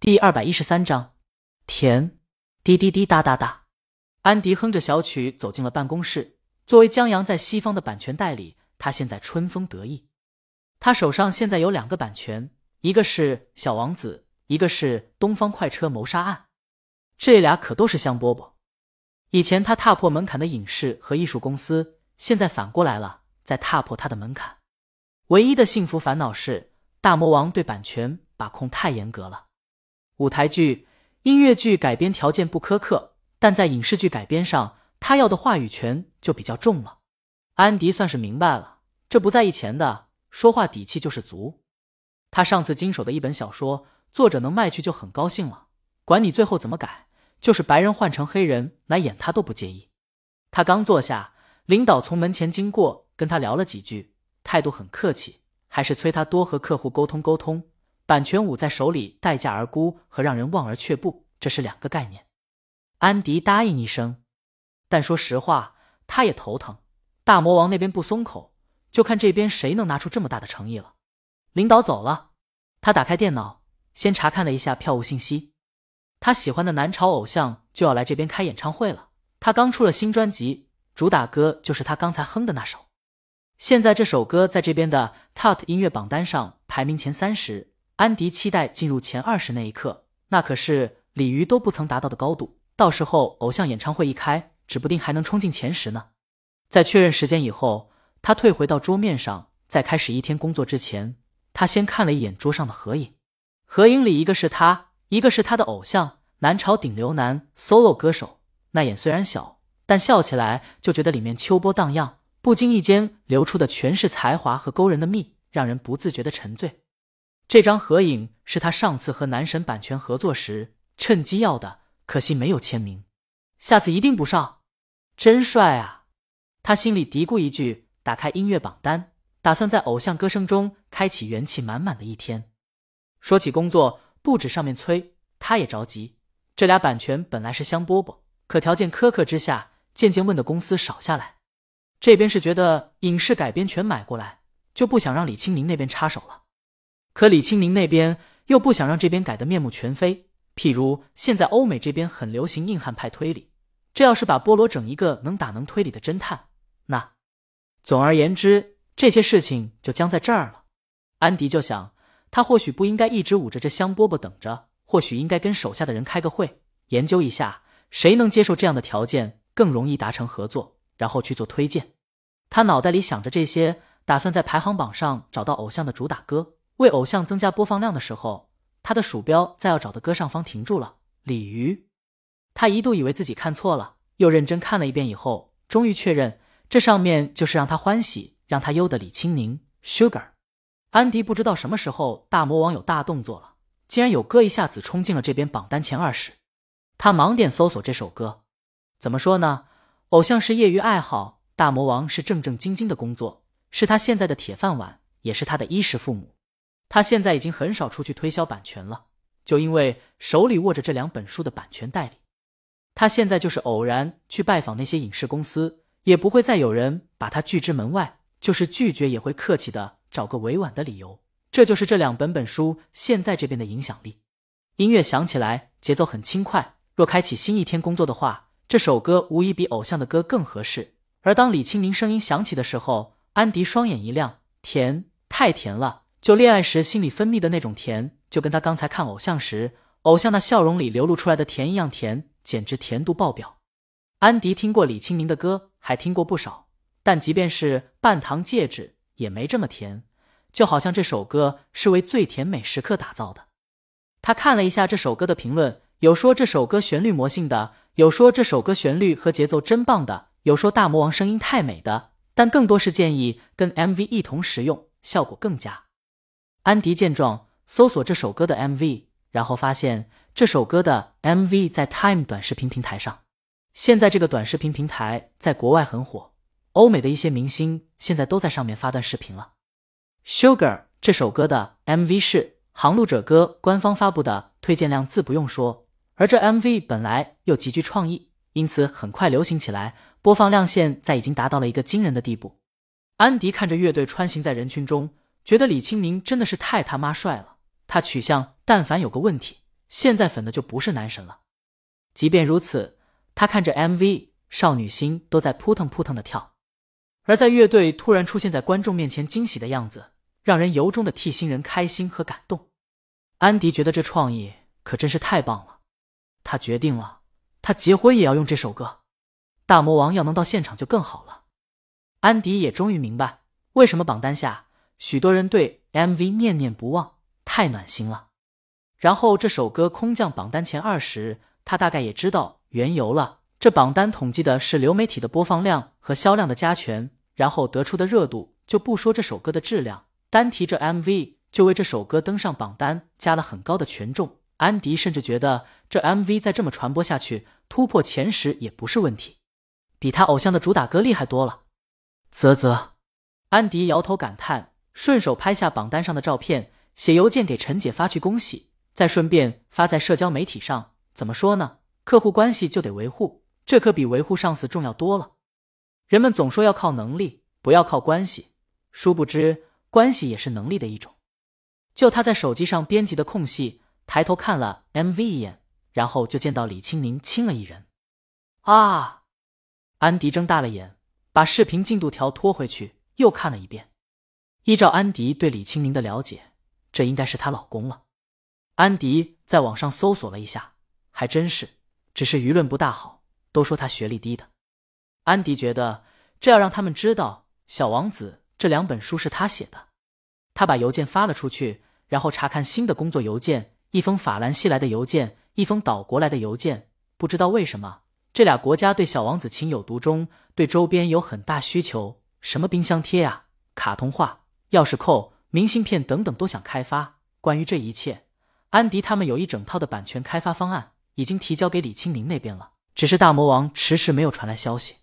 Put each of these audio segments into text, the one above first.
第二百一十三章，甜，滴滴滴哒哒哒。安迪哼着小曲走进了办公室。作为江阳在西方的版权代理，他现在春风得意。他手上现在有两个版权，一个是《小王子》，一个是《东方快车谋杀案》。这俩可都是香饽饽。以前他踏破门槛的影视和艺术公司，现在反过来了，在踏破他的门槛。唯一的幸福烦恼是，大魔王对版权把控太严格了。舞台剧、音乐剧改编条件不苛刻，但在影视剧改编上，他要的话语权就比较重了。安迪算是明白了，这不在意钱的，说话底气就是足。他上次经手的一本小说，作者能卖去就很高兴了，管你最后怎么改，就是白人换成黑人来演，他都不介意。他刚坐下，领导从门前经过，跟他聊了几句，态度很客气，还是催他多和客户沟通沟通。版权舞在手里，待价而沽和让人望而却步，这是两个概念。安迪答应一声，但说实话，他也头疼。大魔王那边不松口，就看这边谁能拿出这么大的诚意了。领导走了，他打开电脑，先查看了一下票务信息。他喜欢的南朝偶像就要来这边开演唱会了。他刚出了新专辑，主打歌就是他刚才哼的那首。现在这首歌在这边的 Top 音乐榜单上排名前三十。安迪期待进入前二十那一刻，那可是鲤鱼都不曾达到的高度。到时候偶像演唱会一开，指不定还能冲进前十呢。在确认时间以后，他退回到桌面上，在开始一天工作之前，他先看了一眼桌上的合影。合影里一个是他，一个是他的偶像南朝顶流男 solo 歌手。那眼虽然小，但笑起来就觉得里面秋波荡漾，不经意间流出的全是才华和勾人的蜜，让人不自觉的沉醉。这张合影是他上次和男神版权合作时趁机要的，可惜没有签名，下次一定补上。真帅啊！他心里嘀咕一句，打开音乐榜单，打算在偶像歌声中开启元气满满的一天。说起工作，不止上面催，他也着急。这俩版权本来是香饽饽，可条件苛刻之下，渐渐问的公司少下来。这边是觉得影视改编权买过来，就不想让李青宁那边插手了。可李清明那边又不想让这边改得面目全非，譬如现在欧美这边很流行硬汉派推理，这要是把菠萝整一个能打能推理的侦探，那总而言之，这些事情就僵在这儿了。安迪就想，他或许不应该一直捂着这香饽饽等着，或许应该跟手下的人开个会，研究一下谁能接受这样的条件，更容易达成合作，然后去做推荐。他脑袋里想着这些，打算在排行榜上找到偶像的主打歌。为偶像增加播放量的时候，他的鼠标在要找的歌上方停住了。鲤鱼，他一度以为自己看错了，又认真看了一遍以后，终于确认这上面就是让他欢喜、让他忧的李青宁。Sugar，安迪不知道什么时候大魔王有大动作了，竟然有歌一下子冲进了这边榜单前二十。他忙点搜索这首歌，怎么说呢？偶像是业余爱好，大魔王是正正经经的工作，是他现在的铁饭碗，也是他的衣食父母。他现在已经很少出去推销版权了，就因为手里握着这两本书的版权代理。他现在就是偶然去拜访那些影视公司，也不会再有人把他拒之门外，就是拒绝也会客气的找个委婉的理由。这就是这两本本书现在这边的影响力。音乐响起来，节奏很轻快。若开启新一天工作的话，这首歌无疑比偶像的歌更合适。而当李清明声音响起的时候，安迪双眼一亮，甜，太甜了。就恋爱时心里分泌的那种甜，就跟他刚才看偶像时，偶像那笑容里流露出来的甜一样甜，简直甜度爆表。安迪听过李清明的歌，还听过不少，但即便是《半糖戒指》也没这么甜，就好像这首歌是为最甜美时刻打造的。他看了一下这首歌的评论，有说这首歌旋律魔性的，有说这首歌旋律和节奏真棒的，有说大魔王声音太美的，但更多是建议跟 MV 一同使用，效果更佳。安迪见状，搜索这首歌的 MV，然后发现这首歌的 MV 在 Time 短视频平台上。现在这个短视频平台在国外很火，欧美的一些明星现在都在上面发段视频了。Sugar 这首歌的 MV 是《航路者歌》官方发布的，推荐量自不用说。而这 MV 本来又极具创意，因此很快流行起来，播放量现在已经达到了一个惊人的地步。安迪看着乐队穿行在人群中。觉得李清明真的是太他妈帅了，他取向但凡有个问题，现在粉的就不是男神了。即便如此，他看着 MV，少女心都在扑腾扑腾的跳。而在乐队突然出现在观众面前惊喜的样子，让人由衷的替新人开心和感动。安迪觉得这创意可真是太棒了，他决定了，他结婚也要用这首歌。大魔王要能到现场就更好了。安迪也终于明白，为什么榜单下许多人对 MV 念念不忘，太暖心了。然后这首歌空降榜单前二十，他大概也知道缘由了。这榜单统计的是流媒体的播放量和销量的加权，然后得出的热度。就不说这首歌的质量，单提这 MV 就为这首歌登上榜单加了很高的权重。安迪甚至觉得这 MV 再这么传播下去，突破前十也不是问题，比他偶像的主打歌厉害多了。啧啧，安迪摇头感叹，顺手拍下榜单上的照片，写邮件给陈姐发去恭喜，再顺便发在社交媒体上。怎么说呢？客户关系就得维护，这可比维护上司重要多了。人们总说要靠能力，不要靠关系。殊不知，关系也是能力的一种。就他在手机上编辑的空隙，抬头看了 MV 一眼，然后就见到李青宁亲了一人。啊！安迪睁大了眼，把视频进度条拖回去，又看了一遍。依照安迪对李清明的了解，这应该是她老公了。安迪在网上搜索了一下，还真是，只是舆论不大好，都说他学历低的。安迪觉得，这要让他们知道，小王子。这两本书是他写的，他把邮件发了出去，然后查看新的工作邮件，一封法兰西来的邮件，一封岛国来的邮件。不知道为什么，这俩国家对小王子情有独钟，对周边有很大需求，什么冰箱贴啊、卡通画、钥匙扣、明信片等等都想开发。关于这一切，安迪他们有一整套的版权开发方案，已经提交给李清明那边了，只是大魔王迟迟没有传来消息。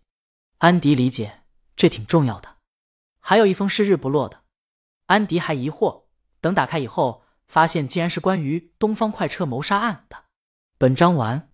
安迪理解，这挺重要的。还有一封是日不落的，安迪还疑惑，等打开以后，发现竟然是关于东方快车谋杀案的。本章完。